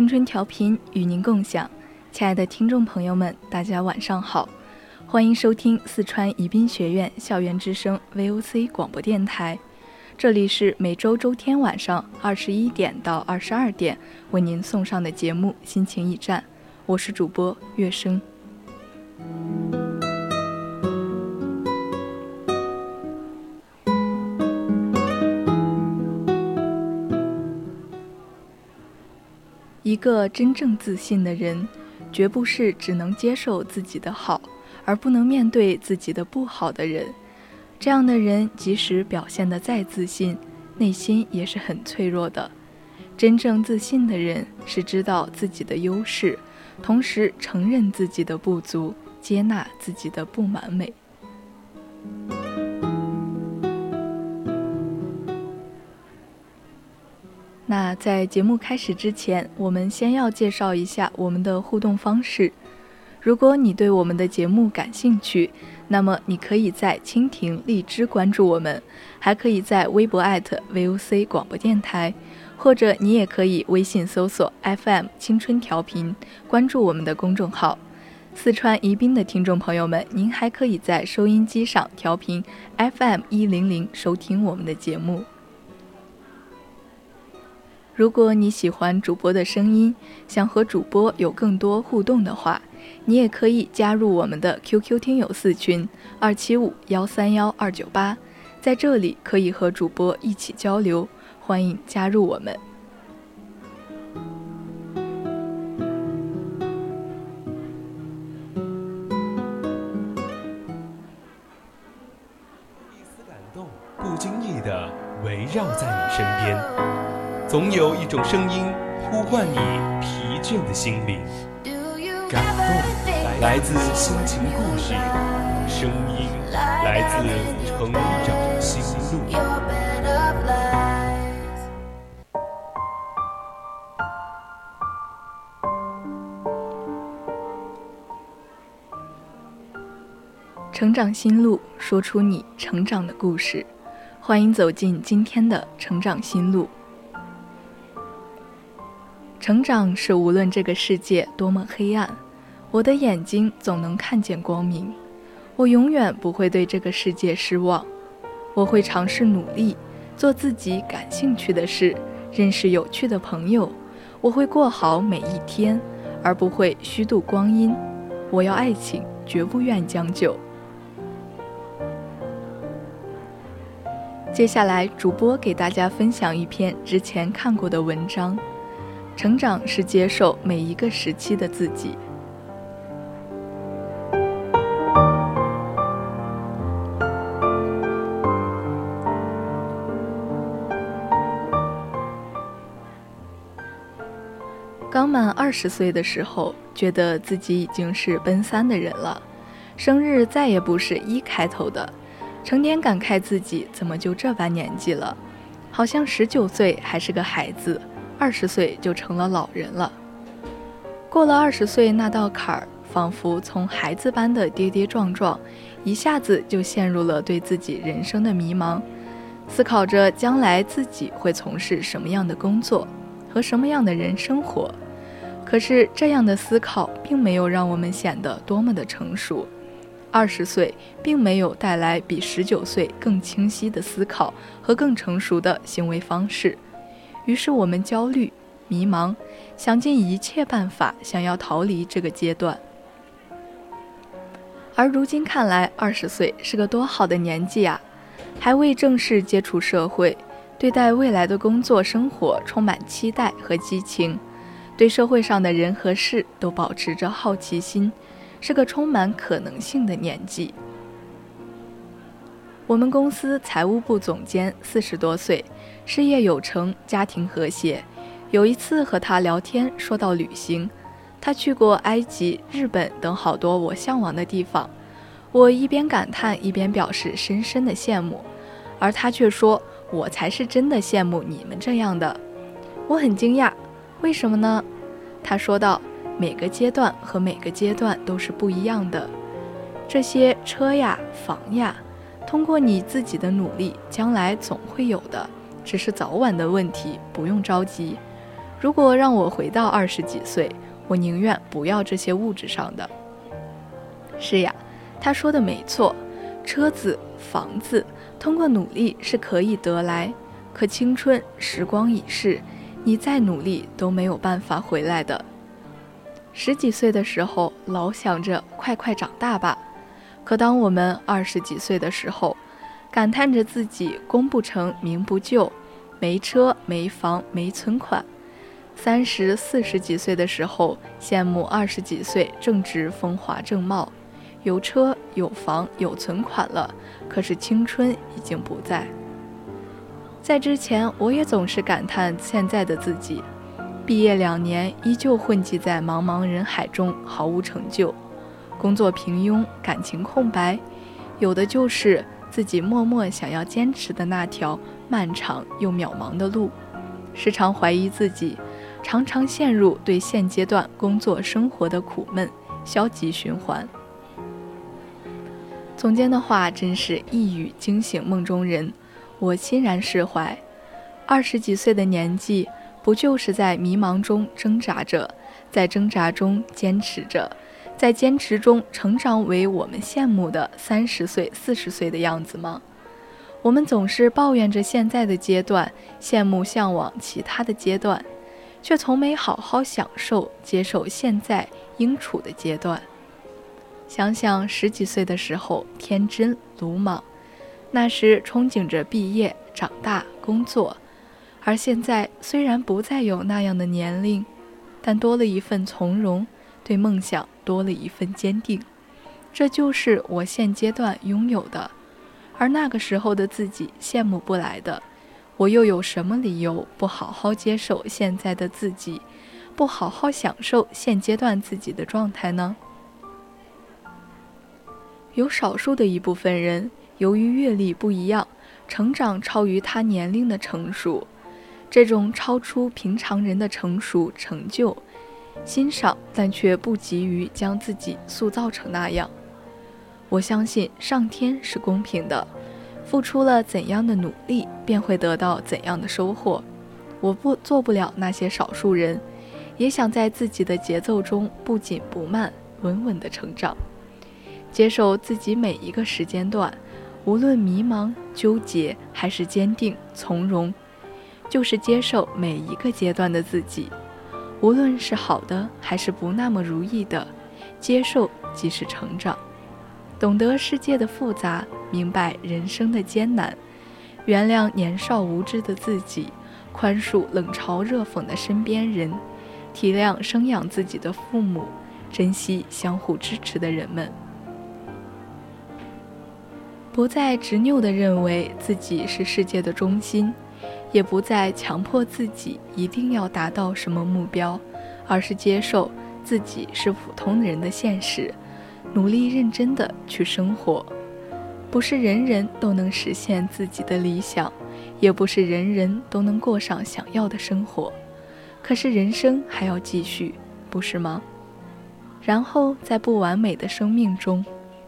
青春调频与您共享，亲爱的听众朋友们，大家晚上好，欢迎收听四川宜宾学院校园之声 VOC 广播电台，这里是每周周天晚上二十一点到二十二点为您送上的节目《心情驿站》，我是主播月生。一个真正自信的人，绝不是只能接受自己的好，而不能面对自己的不好的人。这样的人，即使表现得再自信，内心也是很脆弱的。真正自信的人，是知道自己的优势，同时承认自己的不足，接纳自己的不完美。那在节目开始之前，我们先要介绍一下我们的互动方式。如果你对我们的节目感兴趣，那么你可以在蜻蜓、荔枝关注我们，还可以在微博 @VOC 广播电台，或者你也可以微信搜索 FM 青春调频，关注我们的公众号。四川宜宾的听众朋友们，您还可以在收音机上调频 FM 一零零收听我们的节目。如果你喜欢主播的声音，想和主播有更多互动的话，你也可以加入我们的 QQ 听友四群二七五幺三幺二九八，在这里可以和主播一起交流，欢迎加入我们。一丝感动，不经意的围绕在你身边。总有一种声音呼唤你疲倦的心灵，感动来自心情故事，声音来自成长心路。成长心路，说出你成长的故事。欢迎走进今天的成长心路。成长是无论这个世界多么黑暗，我的眼睛总能看见光明。我永远不会对这个世界失望。我会尝试努力，做自己感兴趣的事，认识有趣的朋友。我会过好每一天，而不会虚度光阴。我要爱情，绝不愿将就。接下来，主播给大家分享一篇之前看过的文章。成长是接受每一个时期的自己。刚满二十岁的时候，觉得自己已经是奔三的人了，生日再也不是一开头的，成天感慨自己怎么就这般年纪了，好像十九岁还是个孩子。二十岁就成了老人了。过了二十岁那道坎儿，仿佛从孩子般的跌跌撞撞，一下子就陷入了对自己人生的迷茫，思考着将来自己会从事什么样的工作，和什么样的人生活。可是这样的思考并没有让我们显得多么的成熟，二十岁并没有带来比十九岁更清晰的思考和更成熟的行为方式，于是我们焦虑、迷茫，想尽一切办法想要逃离这个阶段。而如今看来，二十岁是个多好的年纪啊！还未正式接触社会，对待未来的工作生活充满期待和激情，对社会上的人和事都保持着好奇心。是个充满可能性的年纪。我们公司财务部总监四十多岁，事业有成，家庭和谐。有一次和他聊天，说到旅行，他去过埃及、日本等好多我向往的地方。我一边感叹，一边表示深深的羡慕，而他却说：“我才是真的羡慕你们这样的。”我很惊讶，为什么呢？他说道。每个阶段和每个阶段都是不一样的。这些车呀、房呀，通过你自己的努力，将来总会有的，只是早晚的问题，不用着急。如果让我回到二十几岁，我宁愿不要这些物质上的。是呀，他说的没错，车子、房子，通过努力是可以得来，可青春时光已逝，你再努力都没有办法回来的。十几岁的时候，老想着快快长大吧。可当我们二十几岁的时候，感叹着自己功不成名不就，没车没房没存款；三十四十几岁的时候，羡慕二十几岁正值风华正茂，有车有房有存款了。可是青春已经不在。在之前，我也总是感叹现在的自己。毕业两年，依旧混迹在茫茫人海中，毫无成就，工作平庸，感情空白，有的就是自己默默想要坚持的那条漫长又渺茫的路。时常怀疑自己，常常陷入对现阶段工作生活的苦闷消极循环。总监的话真是一语惊醒梦中人，我欣然释怀。二十几岁的年纪。不就是在迷茫中挣扎着，在挣扎中坚持着，在坚持中成长为我们羡慕的三十岁、四十岁的样子吗？我们总是抱怨着现在的阶段，羡慕、向往其他的阶段，却从没好好享受、接受现在应处的阶段。想想十几岁的时候，天真鲁莽，那时憧憬着毕业、长大、工作。而现在虽然不再有那样的年龄，但多了一份从容，对梦想多了一份坚定，这就是我现阶段拥有的。而那个时候的自己羡慕不来的，我又有什么理由不好好接受现在的自己，不好好享受现阶段自己的状态呢？有少数的一部分人，由于阅历不一样，成长超于他年龄的成熟。这种超出平常人的成熟成就，欣赏，但却不急于将自己塑造成那样。我相信上天是公平的，付出了怎样的努力，便会得到怎样的收获。我不做不了那些少数人，也想在自己的节奏中不紧不慢，稳稳的成长，接受自己每一个时间段，无论迷茫、纠结，还是坚定、从容。就是接受每一个阶段的自己，无论是好的还是不那么如意的，接受即是成长。懂得世界的复杂，明白人生的艰难，原谅年少无知的自己，宽恕冷嘲热讽的身边人，体谅生养自己的父母，珍惜相互支持的人们，不再执拗地认为自己是世界的中心。也不再强迫自己一定要达到什么目标，而是接受自己是普通人的现实，努力认真的去生活。不是人人都能实现自己的理想，也不是人人都能过上想要的生活。可是人生还要继续，不是吗？然后在不完美的生命中，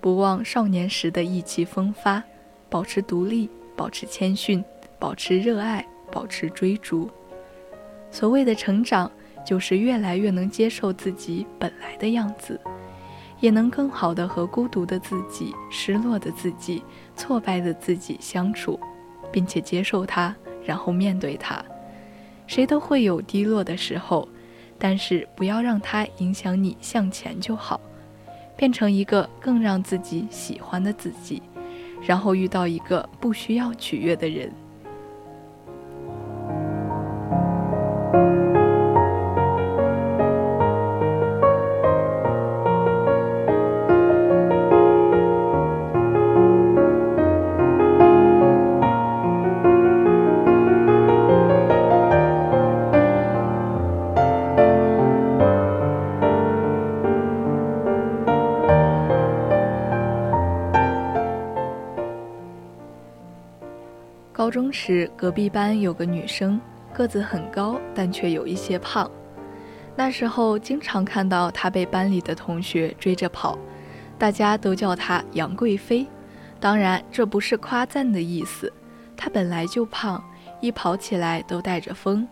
不忘少年时的意气风发，保持独立，保持谦逊。保持热爱，保持追逐。所谓的成长，就是越来越能接受自己本来的样子，也能更好的和孤独的自己、失落的自己、挫败的自己相处，并且接受它，然后面对它。谁都会有低落的时候，但是不要让它影响你向前就好，变成一个更让自己喜欢的自己，然后遇到一个不需要取悦的人。高中时，隔壁班有个女生，个子很高，但却有一些胖。那时候经常看到她被班里的同学追着跑，大家都叫她杨贵妃。当然，这不是夸赞的意思。她本来就胖，一跑起来都带着风。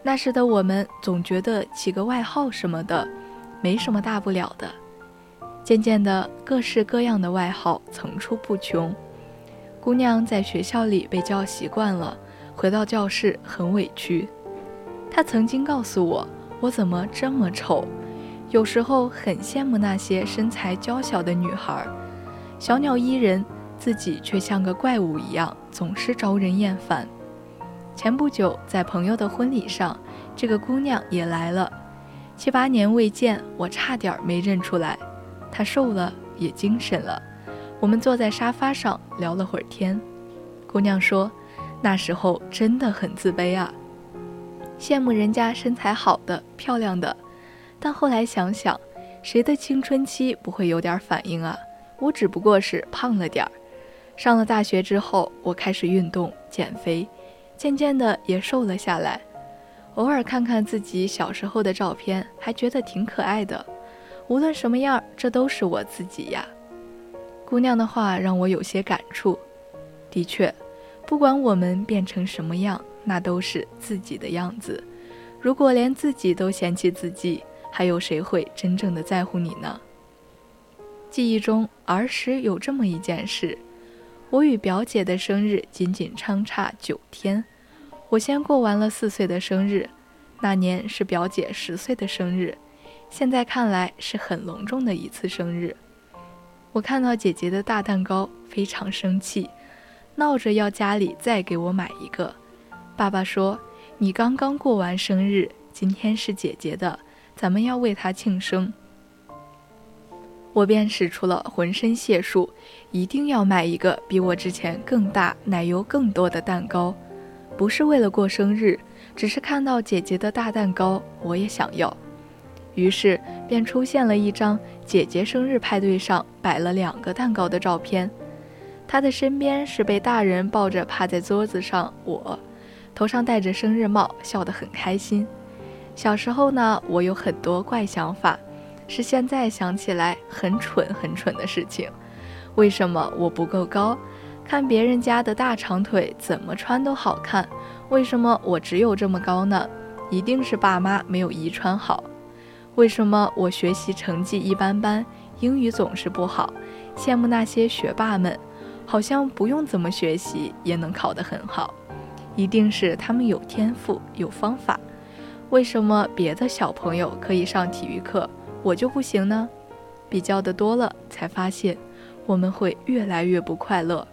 那时的我们总觉得起个外号什么的，没什么大不了的。渐渐的，各式各样的外号层出不穷。姑娘在学校里被叫习惯了，回到教室很委屈。她曾经告诉我：“我怎么这么丑？”有时候很羡慕那些身材娇小的女孩，小鸟依人，自己却像个怪物一样，总是招人厌烦。前不久在朋友的婚礼上，这个姑娘也来了。七八年未见，我差点没认出来。她瘦了，也精神了。我们坐在沙发上聊了会儿天，姑娘说：“那时候真的很自卑啊，羡慕人家身材好的、漂亮的。但后来想想，谁的青春期不会有点反应啊？我只不过是胖了点儿。上了大学之后，我开始运动减肥，渐渐的也瘦了下来。偶尔看看自己小时候的照片，还觉得挺可爱的。无论什么样，这都是我自己呀。”姑娘的话让我有些感触。的确，不管我们变成什么样，那都是自己的样子。如果连自己都嫌弃自己，还有谁会真正的在乎你呢？记忆中儿时有这么一件事：我与表姐的生日仅仅相差九天，我先过完了四岁的生日，那年是表姐十岁的生日。现在看来是很隆重的一次生日。我看到姐姐的大蛋糕，非常生气，闹着要家里再给我买一个。爸爸说：“你刚刚过完生日，今天是姐姐的，咱们要为她庆生。”我便使出了浑身解数，一定要买一个比我之前更大、奶油更多的蛋糕。不是为了过生日，只是看到姐姐的大蛋糕，我也想要。于是便出现了一张姐姐生日派对上摆了两个蛋糕的照片，她的身边是被大人抱着趴在桌子上我，头上戴着生日帽，笑得很开心。小时候呢，我有很多怪想法，是现在想起来很蠢很蠢的事情。为什么我不够高？看别人家的大长腿怎么穿都好看，为什么我只有这么高呢？一定是爸妈没有遗传好。为什么我学习成绩一般般，英语总是不好？羡慕那些学霸们，好像不用怎么学习也能考得很好，一定是他们有天赋有方法。为什么别的小朋友可以上体育课，我就不行呢？比较的多了，才发现我们会越来越不快乐。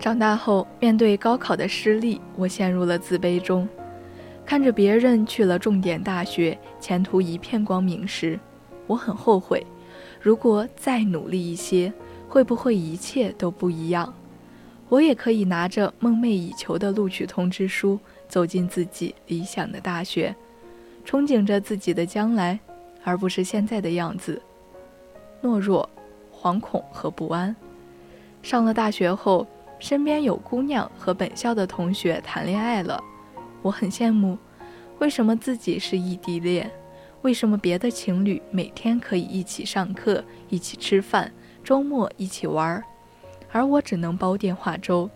长大后，面对高考的失利，我陷入了自卑中。看着别人去了重点大学，前途一片光明时，我很后悔。如果再努力一些，会不会一切都不一样？我也可以拿着梦寐以求的录取通知书，走进自己理想的大学，憧憬着自己的将来，而不是现在的样子，懦弱、惶恐和不安。上了大学后，身边有姑娘和本校的同学谈恋爱了。我很羡慕，为什么自己是异地恋？为什么别的情侣每天可以一起上课、一起吃饭、周末一起玩儿，而我只能煲电话粥？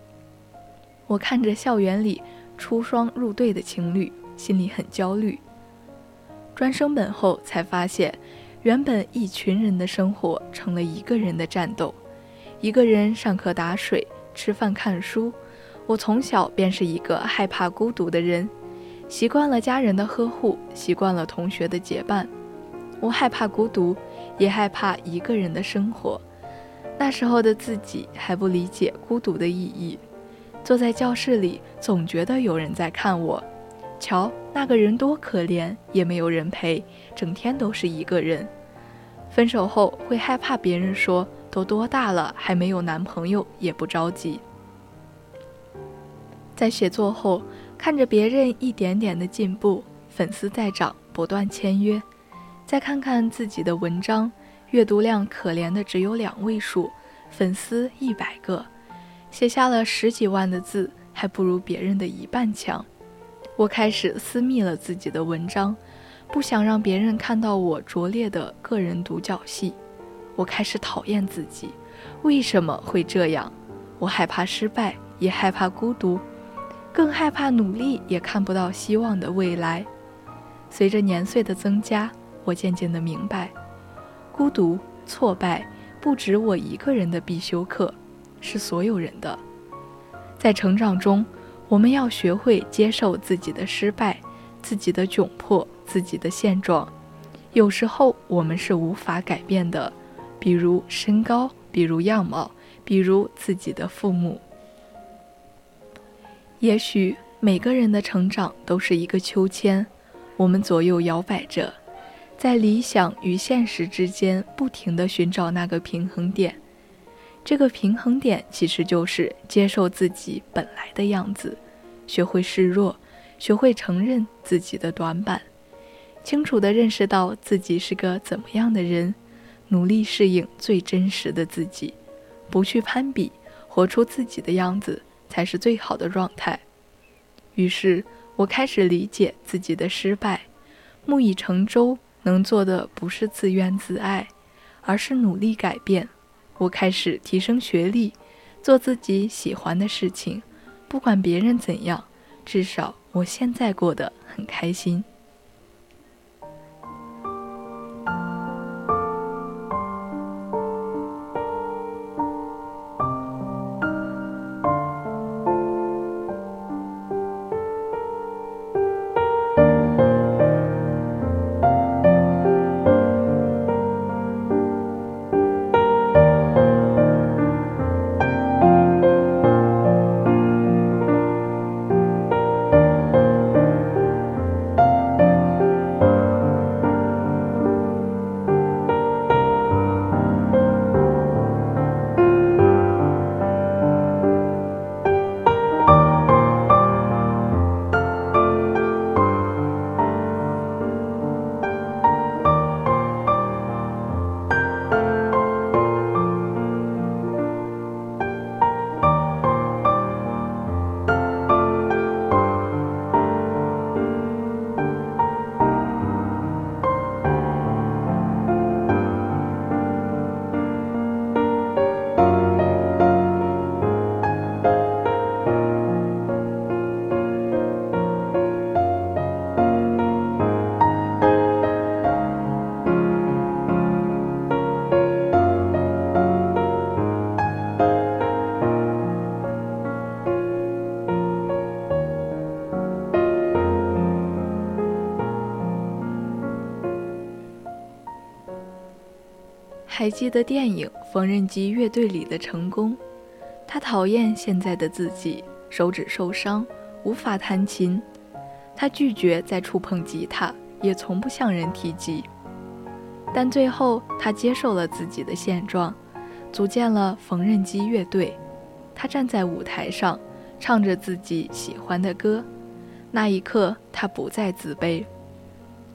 我看着校园里出双入对的情侣，心里很焦虑。专升本后才发现，原本一群人的生活成了一个人的战斗。一个人上课打水、吃饭看书。我从小便是一个害怕孤独的人，习惯了家人的呵护，习惯了同学的结伴。我害怕孤独，也害怕一个人的生活。那时候的自己还不理解孤独的意义，坐在教室里总觉得有人在看我。瞧那个人多可怜，也没有人陪，整天都是一个人。分手后会害怕别人说都多大了还没有男朋友，也不着急。在写作后，看着别人一点点的进步，粉丝在涨，不断签约；再看看自己的文章，阅读量可怜的只有两位数，粉丝一百个，写下了十几万的字，还不如别人的一半强。我开始私密了自己的文章，不想让别人看到我拙劣的个人独角戏。我开始讨厌自己，为什么会这样？我害怕失败，也害怕孤独。更害怕努力也看不到希望的未来。随着年岁的增加，我渐渐地明白，孤独、挫败不止我一个人的必修课，是所有人的。在成长中，我们要学会接受自己的失败、自己的窘迫、自己的现状。有时候我们是无法改变的，比如身高，比如样貌，比如自己的父母。也许每个人的成长都是一个秋千，我们左右摇摆着，在理想与现实之间不停地寻找那个平衡点。这个平衡点其实就是接受自己本来的样子，学会示弱，学会承认自己的短板，清楚地认识到自己是个怎么样的人，努力适应最真实的自己，不去攀比，活出自己的样子。才是最好的状态。于是我开始理解自己的失败，木已成舟，能做的不是自怨自艾，而是努力改变。我开始提升学历，做自己喜欢的事情，不管别人怎样，至少我现在过得很开心。还记得电影《缝纫机乐队》里的成功，他讨厌现在的自己，手指受伤，无法弹琴。他拒绝再触碰吉他，也从不向人提及。但最后，他接受了自己的现状，组建了缝纫机乐队。他站在舞台上，唱着自己喜欢的歌。那一刻，他不再自卑。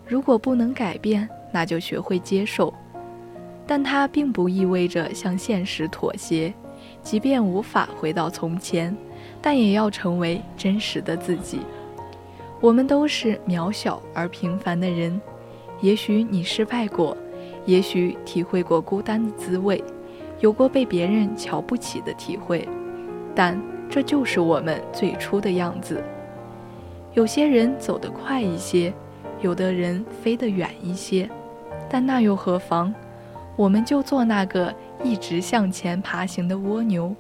如果不能改变，那就学会接受。但它并不意味着向现实妥协，即便无法回到从前，但也要成为真实的自己。我们都是渺小而平凡的人，也许你失败过，也许体会过孤单的滋味，有过被别人瞧不起的体会，但这就是我们最初的样子。有些人走得快一些，有的人飞得远一些。但那又何妨？我们就做那个一直向前爬行的蜗牛，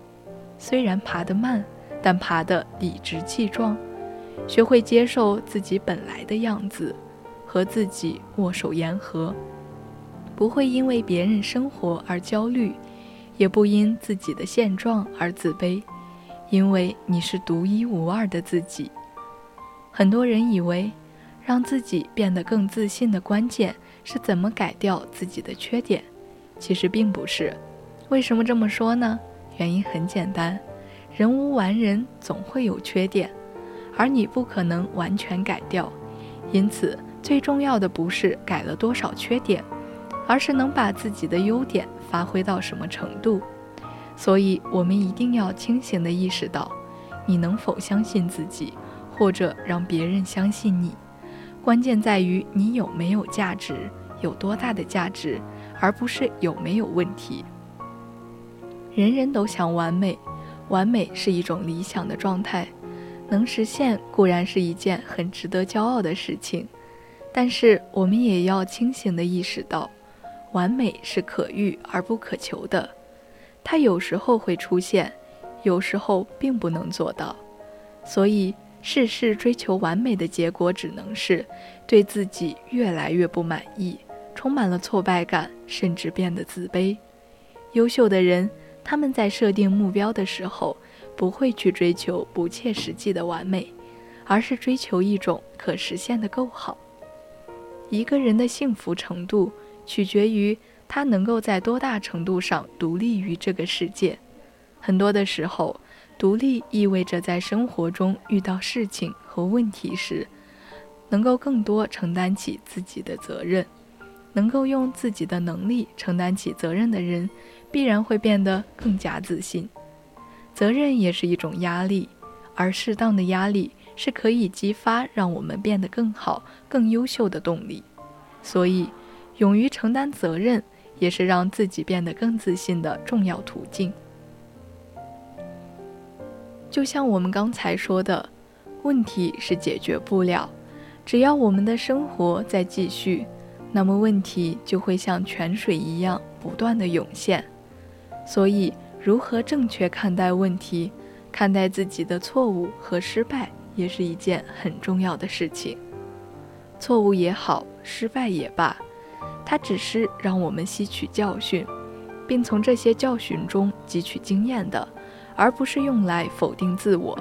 虽然爬得慢，但爬得理直气壮。学会接受自己本来的样子，和自己握手言和，不会因为别人生活而焦虑，也不因自己的现状而自卑，因为你是独一无二的自己。很多人以为，让自己变得更自信的关键是怎么改掉自己的缺点，其实并不是。为什么这么说呢？原因很简单，人无完人，总会有缺点。而你不可能完全改掉，因此最重要的不是改了多少缺点，而是能把自己的优点发挥到什么程度。所以，我们一定要清醒地意识到，你能否相信自己，或者让别人相信你。关键在于你有没有价值，有多大的价值，而不是有没有问题。人人都想完美，完美是一种理想的状态。能实现固然是一件很值得骄傲的事情，但是我们也要清醒地意识到，完美是可遇而不可求的。它有时候会出现，有时候并不能做到。所以，事事追求完美的结果，只能是对自己越来越不满意，充满了挫败感，甚至变得自卑。优秀的人，他们在设定目标的时候。不会去追求不切实际的完美，而是追求一种可实现的够好。一个人的幸福程度取决于他能够在多大程度上独立于这个世界。很多的时候，独立意味着在生活中遇到事情和问题时，能够更多承担起自己的责任。能够用自己的能力承担起责任的人，必然会变得更加自信。责任也是一种压力，而适当的压力是可以激发让我们变得更好、更优秀的动力。所以，勇于承担责任也是让自己变得更自信的重要途径。就像我们刚才说的，问题是解决不了，只要我们的生活在继续，那么问题就会像泉水一样不断的涌现。所以。如何正确看待问题，看待自己的错误和失败，也是一件很重要的事情。错误也好，失败也罢，它只是让我们吸取教训，并从这些教训中汲取经验的，而不是用来否定自我。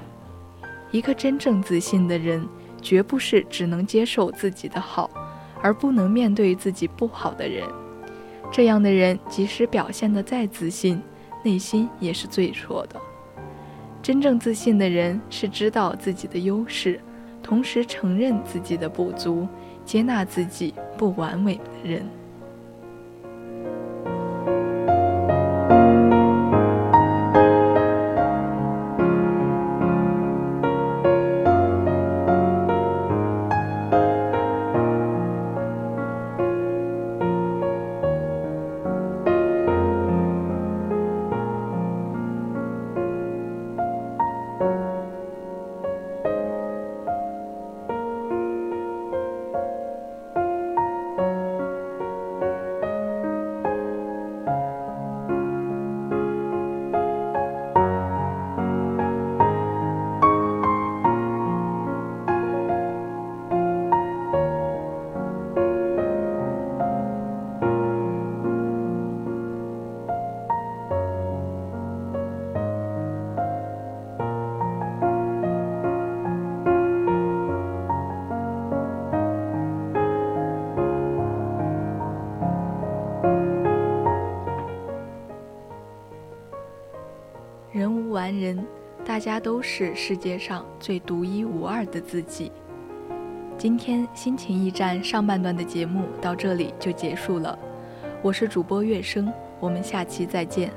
一个真正自信的人，绝不是只能接受自己的好，而不能面对自己不好的人。这样的人，即使表现得再自信，内心也是最弱的。真正自信的人是知道自己的优势，同时承认自己的不足，接纳自己不完美的人。大家都是世界上最独一无二的自己。今天心情驿站上半段的节目到这里就结束了，我是主播月生，我们下期再见。